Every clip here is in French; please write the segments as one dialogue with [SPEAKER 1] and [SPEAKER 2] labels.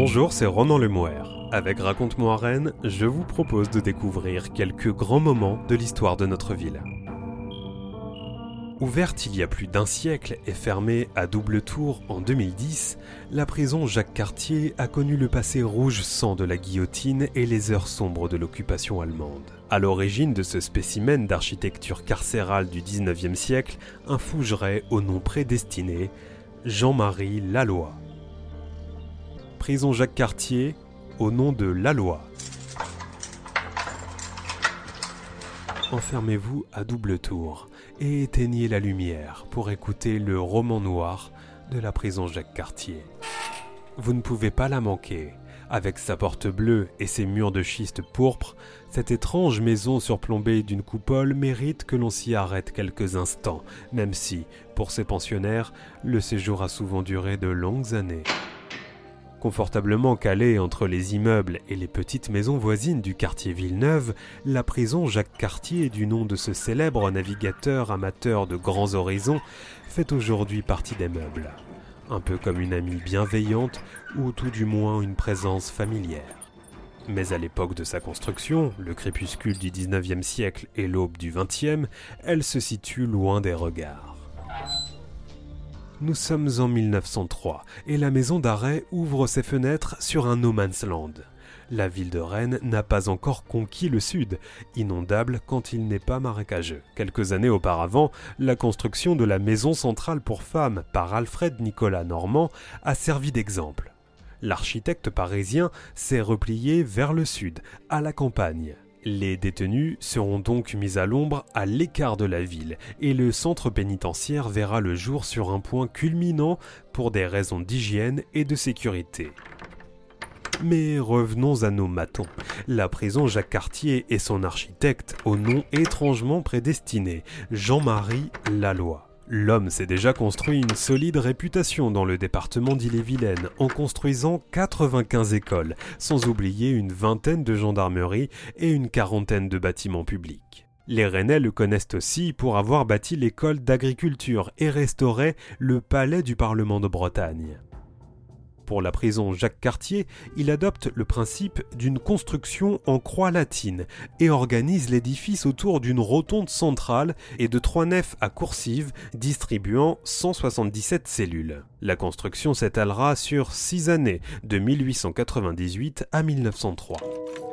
[SPEAKER 1] Bonjour, c'est Ronan Lemouer. Avec Raconte-moi Rennes, je vous propose de découvrir quelques grands moments de l'histoire de notre ville. Ouverte il y a plus d'un siècle et fermée à double tour en 2010, la prison Jacques Cartier a connu le passé rouge sang de la guillotine et les heures sombres de l'occupation allemande. À l'origine de ce spécimen d'architecture carcérale du 19e siècle, un fougerait au nom prédestiné, Jean-Marie Laloy. Prison Jacques Cartier, au nom de Laloy. Enfermez-vous à double tour et éteignez la lumière pour écouter le roman noir de la prison Jacques Cartier. Vous ne pouvez pas la manquer. Avec sa porte bleue et ses murs de schiste pourpre, cette étrange maison surplombée d'une coupole mérite que l'on s'y arrête quelques instants, même si, pour ces pensionnaires, le séjour a souvent duré de longues années. Confortablement calée entre les immeubles et les petites maisons voisines du quartier Villeneuve, la prison Jacques Cartier, du nom de ce célèbre navigateur amateur de grands horizons, fait aujourd'hui partie des meubles. Un peu comme une amie bienveillante ou tout du moins une présence familière. Mais à l'époque de sa construction, le crépuscule du 19e siècle et l'aube du 20e, elle se situe loin des regards. Nous sommes en 1903 et la maison d'arrêt ouvre ses fenêtres sur un no man's land. La ville de Rennes n'a pas encore conquis le sud, inondable quand il n'est pas marécageux. Quelques années auparavant, la construction de la maison centrale pour femmes par Alfred Nicolas Normand a servi d'exemple. L'architecte parisien s'est replié vers le sud, à la campagne. Les détenus seront donc mis à l'ombre à l'écart de la ville et le centre pénitentiaire verra le jour sur un point culminant pour des raisons d'hygiène et de sécurité. Mais revenons à nos matons. La prison Jacques Cartier et son architecte au nom étrangement prédestiné, Jean-Marie Laloy. L'homme s'est déjà construit une solide réputation dans le département d'Ille-et-Vilaine en construisant 95 écoles, sans oublier une vingtaine de gendarmeries et une quarantaine de bâtiments publics. Les Rennais le connaissent aussi pour avoir bâti l'école d'agriculture et restauré le palais du Parlement de Bretagne pour la prison Jacques Cartier, il adopte le principe d'une construction en croix latine et organise l'édifice autour d'une rotonde centrale et de trois nefs à coursives distribuant 177 cellules. La construction s'étalera sur six années, de 1898 à 1903.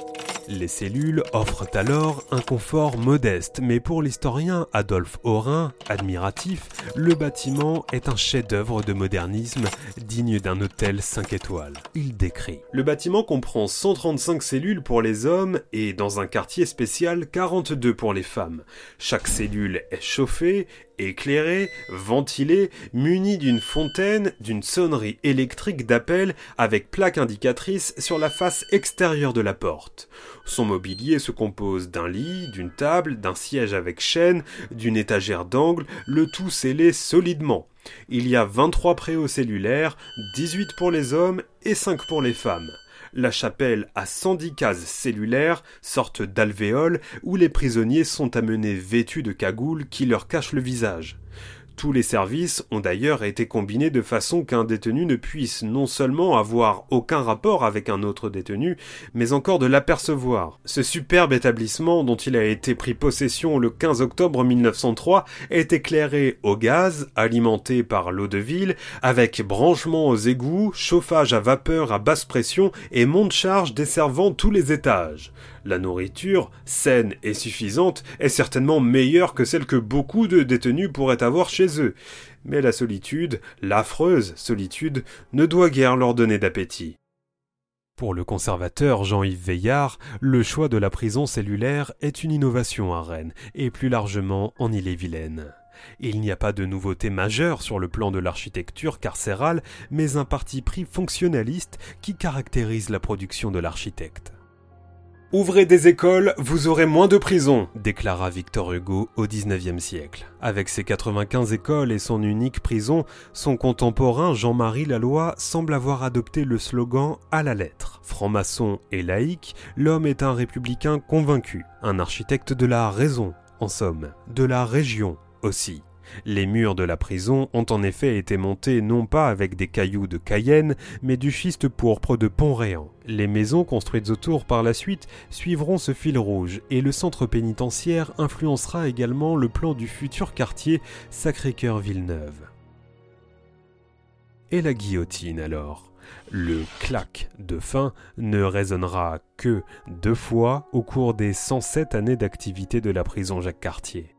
[SPEAKER 1] Les cellules offrent alors un confort modeste, mais pour l'historien Adolphe Aurin, admiratif, le bâtiment est un chef-d'œuvre de modernisme digne d'un hôtel 5 étoiles. Il décrit Le bâtiment comprend 135 cellules pour les hommes et, dans un quartier spécial, 42 pour les femmes. Chaque cellule est chauffée éclairé, ventilé, muni d'une fontaine, d'une sonnerie électrique d'appel avec plaque indicatrice sur la face extérieure de la porte. Son mobilier se compose d'un lit, d'une table, d'un siège avec chaîne, d'une étagère d'angle, le tout scellé solidement. Il y a 23 préaux cellulaires, 18 pour les hommes et 5 pour les femmes la chapelle a 110 cases cellulaires, sorte d'alvéoles, où les prisonniers sont amenés vêtus de cagoules qui leur cachent le visage. Tous les services ont d'ailleurs été combinés de façon qu'un détenu ne puisse non seulement avoir aucun rapport avec un autre détenu, mais encore de l'apercevoir. Ce superbe établissement dont il a été pris possession le 15 octobre 1903 est éclairé au gaz, alimenté par l'eau de ville, avec branchement aux égouts, chauffage à vapeur à basse pression et monte-charge desservant tous les étages. La nourriture, saine et suffisante, est certainement meilleure que celle que beaucoup de détenus pourraient avoir chez eux. Mais la solitude, l'affreuse solitude, ne doit guère leur donner d'appétit. Pour le conservateur Jean-Yves Veillard, le choix de la prison cellulaire est une innovation à Rennes et plus largement en Ille-et-Vilaine. Il n'y a pas de nouveauté majeure sur le plan de l'architecture carcérale, mais un parti pris fonctionnaliste qui caractérise la production de l'architecte. Ouvrez des écoles, vous aurez moins de prisons, déclara Victor Hugo au XIXe siècle. Avec ses 95 écoles et son unique prison, son contemporain Jean-Marie Laloy semble avoir adopté le slogan à la lettre. Franc-maçon et laïque, l'homme est un républicain convaincu, un architecte de la raison, en somme, de la région aussi. Les murs de la prison ont en effet été montés non pas avec des cailloux de Cayenne, mais du schiste pourpre de Pont-Réan. Les maisons construites autour par la suite suivront ce fil rouge et le centre pénitentiaire influencera également le plan du futur quartier Sacré-Cœur-Villeneuve. Et la guillotine alors? Le clac de fin ne résonnera que deux fois au cours des 107 années d'activité de la prison Jacques Cartier.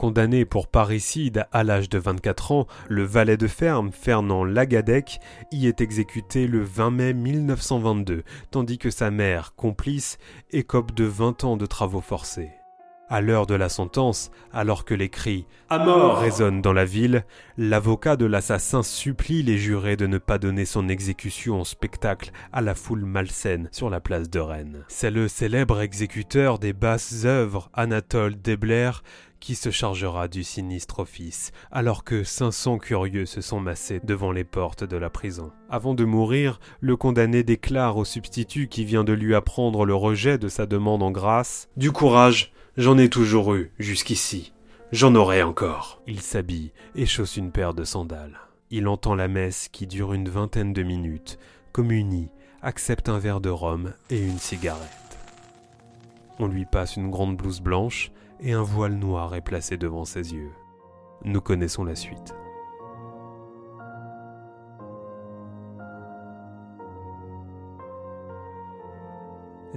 [SPEAKER 1] Condamné pour parricide à l'âge de 24 ans, le valet de ferme Fernand Lagadec y est exécuté le 20 mai 1922, tandis que sa mère, complice, écope de 20 ans de travaux forcés. À l'heure de la sentence, alors que les cris À mort résonnent dans la ville, l'avocat de l'assassin supplie les jurés de ne pas donner son exécution en spectacle à la foule malsaine sur la place de Rennes. C'est le célèbre exécuteur des basses œuvres, Anatole Debler, qui se chargera du sinistre office, alors que 500 curieux se sont massés devant les portes de la prison. Avant de mourir, le condamné déclare au substitut qui vient de lui apprendre le rejet de sa demande en grâce Du courage, j'en ai toujours eu jusqu'ici. J'en aurai encore. Il s'habille et chausse une paire de sandales. Il entend la messe qui dure une vingtaine de minutes, communie, accepte un verre de rhum et une cigarette. On lui passe une grande blouse blanche et un voile noir est placé devant ses yeux. Nous connaissons la suite.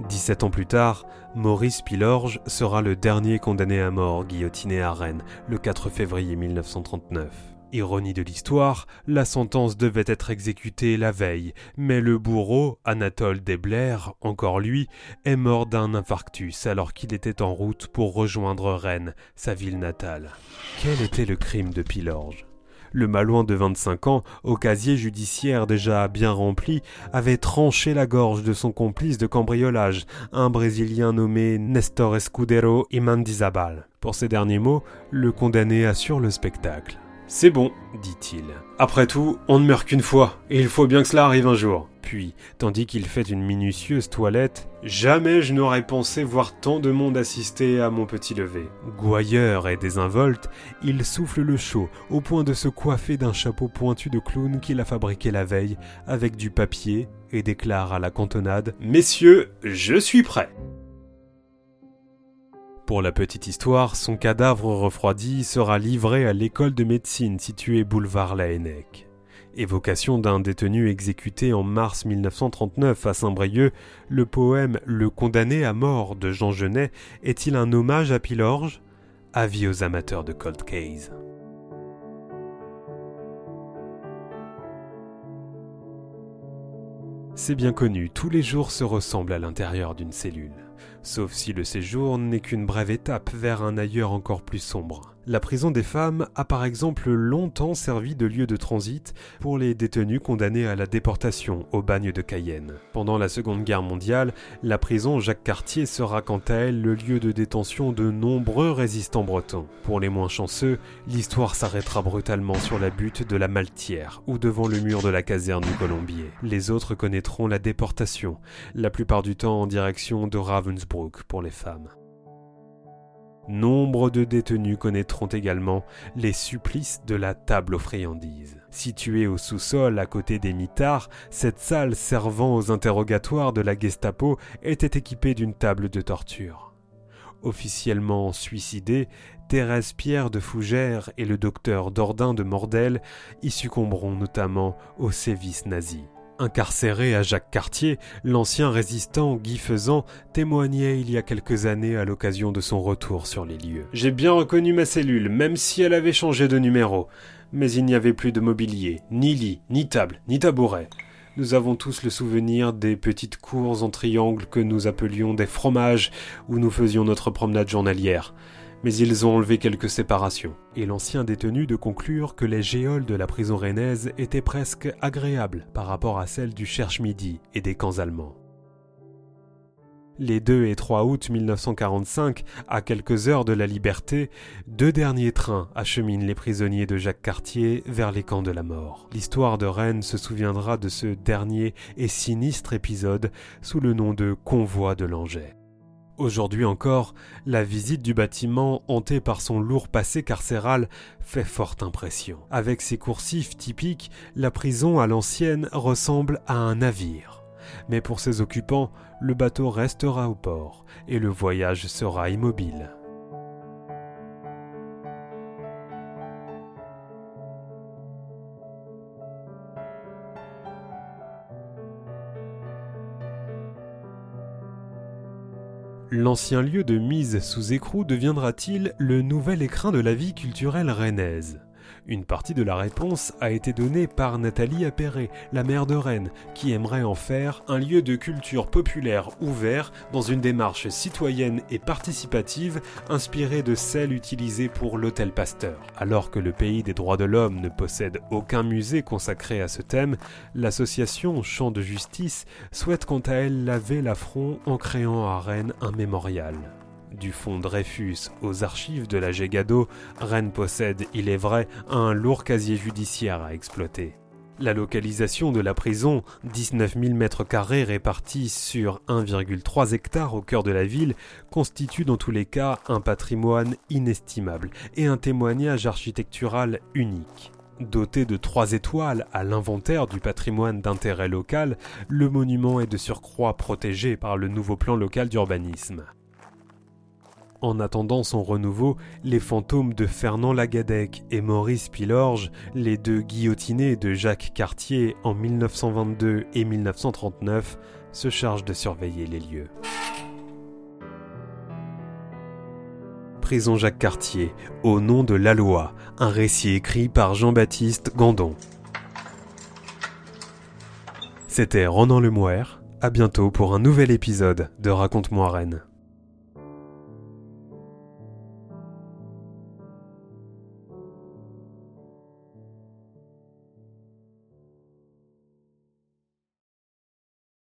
[SPEAKER 1] Dix-sept ans plus tard, Maurice Pilorge sera le dernier condamné à mort guillotiné à Rennes le 4 février 1939. Ironie de l'histoire, la sentence devait être exécutée la veille, mais le bourreau, Anatole Debler, encore lui, est mort d'un infarctus alors qu'il était en route pour rejoindre Rennes, sa ville natale. Quel était le crime de Pilorge? Le malouin de 25 ans, au casier judiciaire déjà bien rempli, avait tranché la gorge de son complice de cambriolage, un Brésilien nommé Nestor Escudero Imandizabal. Pour ces derniers mots, le condamné assure le spectacle. C'est bon, dit-il. Après tout, on ne meurt qu'une fois, et il faut bien que cela arrive un jour. Puis, tandis qu'il fait une minutieuse toilette, jamais je n'aurais pensé voir tant de monde assister à mon petit lever. Gouailleur et désinvolte, il souffle le chaud, au point de se coiffer d'un chapeau pointu de clown qu'il a fabriqué la veille, avec du papier, et déclare à la cantonade Messieurs, je suis prêt. Pour la petite histoire, son cadavre refroidi sera livré à l'école de médecine située boulevard Laennec. Évocation d'un détenu exécuté en mars 1939 à Saint-Brieuc, le poème Le condamné à mort de Jean Genet est-il un hommage à Pilorge? Avis aux amateurs de Cold Case. C'est bien connu, tous les jours se ressemblent à l'intérieur d'une cellule sauf si le séjour n'est qu'une brève étape vers un ailleurs encore plus sombre. La prison des femmes a par exemple longtemps servi de lieu de transit pour les détenus condamnés à la déportation au bagne de Cayenne. Pendant la Seconde Guerre mondiale, la prison Jacques Cartier sera quant à elle le lieu de détention de nombreux résistants bretons. Pour les moins chanceux, l'histoire s'arrêtera brutalement sur la butte de la Maltière ou devant le mur de la caserne du Colombier. Les autres connaîtront la déportation, la plupart du temps en direction de Ravensbrück pour les femmes. Nombre de détenus connaîtront également les supplices de la table aux friandises. Située au sous-sol à côté des mitards, cette salle servant aux interrogatoires de la Gestapo était équipée d'une table de torture. Officiellement suicidés, Thérèse Pierre de Fougères et le docteur Dordain de Mordel y succomberont notamment aux sévices nazis. Incarcéré à Jacques Cartier, l'ancien résistant Guy Faisan témoignait il y a quelques années à l'occasion de son retour sur les lieux. J'ai bien reconnu ma cellule, même si elle avait changé de numéro. Mais il n'y avait plus de mobilier, ni lit, ni table, ni tabouret. Nous avons tous le souvenir des petites cours en triangle que nous appelions des fromages où nous faisions notre promenade journalière mais ils ont enlevé quelques séparations, et l'ancien détenu de conclure que les géoles de la prison rennaise étaient presque agréables par rapport à celles du Cherche-Midi et des camps allemands. Les 2 et 3 août 1945, à quelques heures de la liberté, deux derniers trains acheminent les prisonniers de Jacques Cartier vers les camps de la mort. L'histoire de Rennes se souviendra de ce dernier et sinistre épisode sous le nom de Convoi de Langeais. Aujourd'hui encore, la visite du bâtiment hanté par son lourd passé carcéral fait forte impression. Avec ses coursifs typiques, la prison à l'ancienne ressemble à un navire. Mais pour ses occupants, le bateau restera au port et le voyage sera immobile. L'ancien lieu de mise sous écrou deviendra-t-il le nouvel écrin de la vie culturelle rennaise? Une partie de la réponse a été donnée par Nathalie Appéré, la maire de Rennes, qui aimerait en faire un lieu de culture populaire ouvert dans une démarche citoyenne et participative inspirée de celle utilisée pour l'Hôtel Pasteur. Alors que le pays des droits de l'homme ne possède aucun musée consacré à ce thème, l'association Champ de Justice souhaite quant à elle laver l'affront en créant à Rennes un mémorial. Du fonds Dreyfus aux archives de la Gégado, Rennes possède, il est vrai, un lourd casier judiciaire à exploiter. La localisation de la prison, 19 000 mètres carrés répartis sur 1,3 hectares au cœur de la ville, constitue dans tous les cas un patrimoine inestimable et un témoignage architectural unique. Doté de trois étoiles à l'inventaire du patrimoine d'intérêt local, le monument est de surcroît protégé par le nouveau plan local d'urbanisme. En attendant son renouveau, les fantômes de Fernand Lagadec et Maurice Pilorge, les deux guillotinés de Jacques Cartier en 1922 et 1939, se chargent de surveiller les lieux. Prison Jacques Cartier, au nom de la loi, un récit écrit par Jean-Baptiste Gandon. C'était Ronan Lemouer, à bientôt pour un nouvel épisode de Raconte-moi Rennes.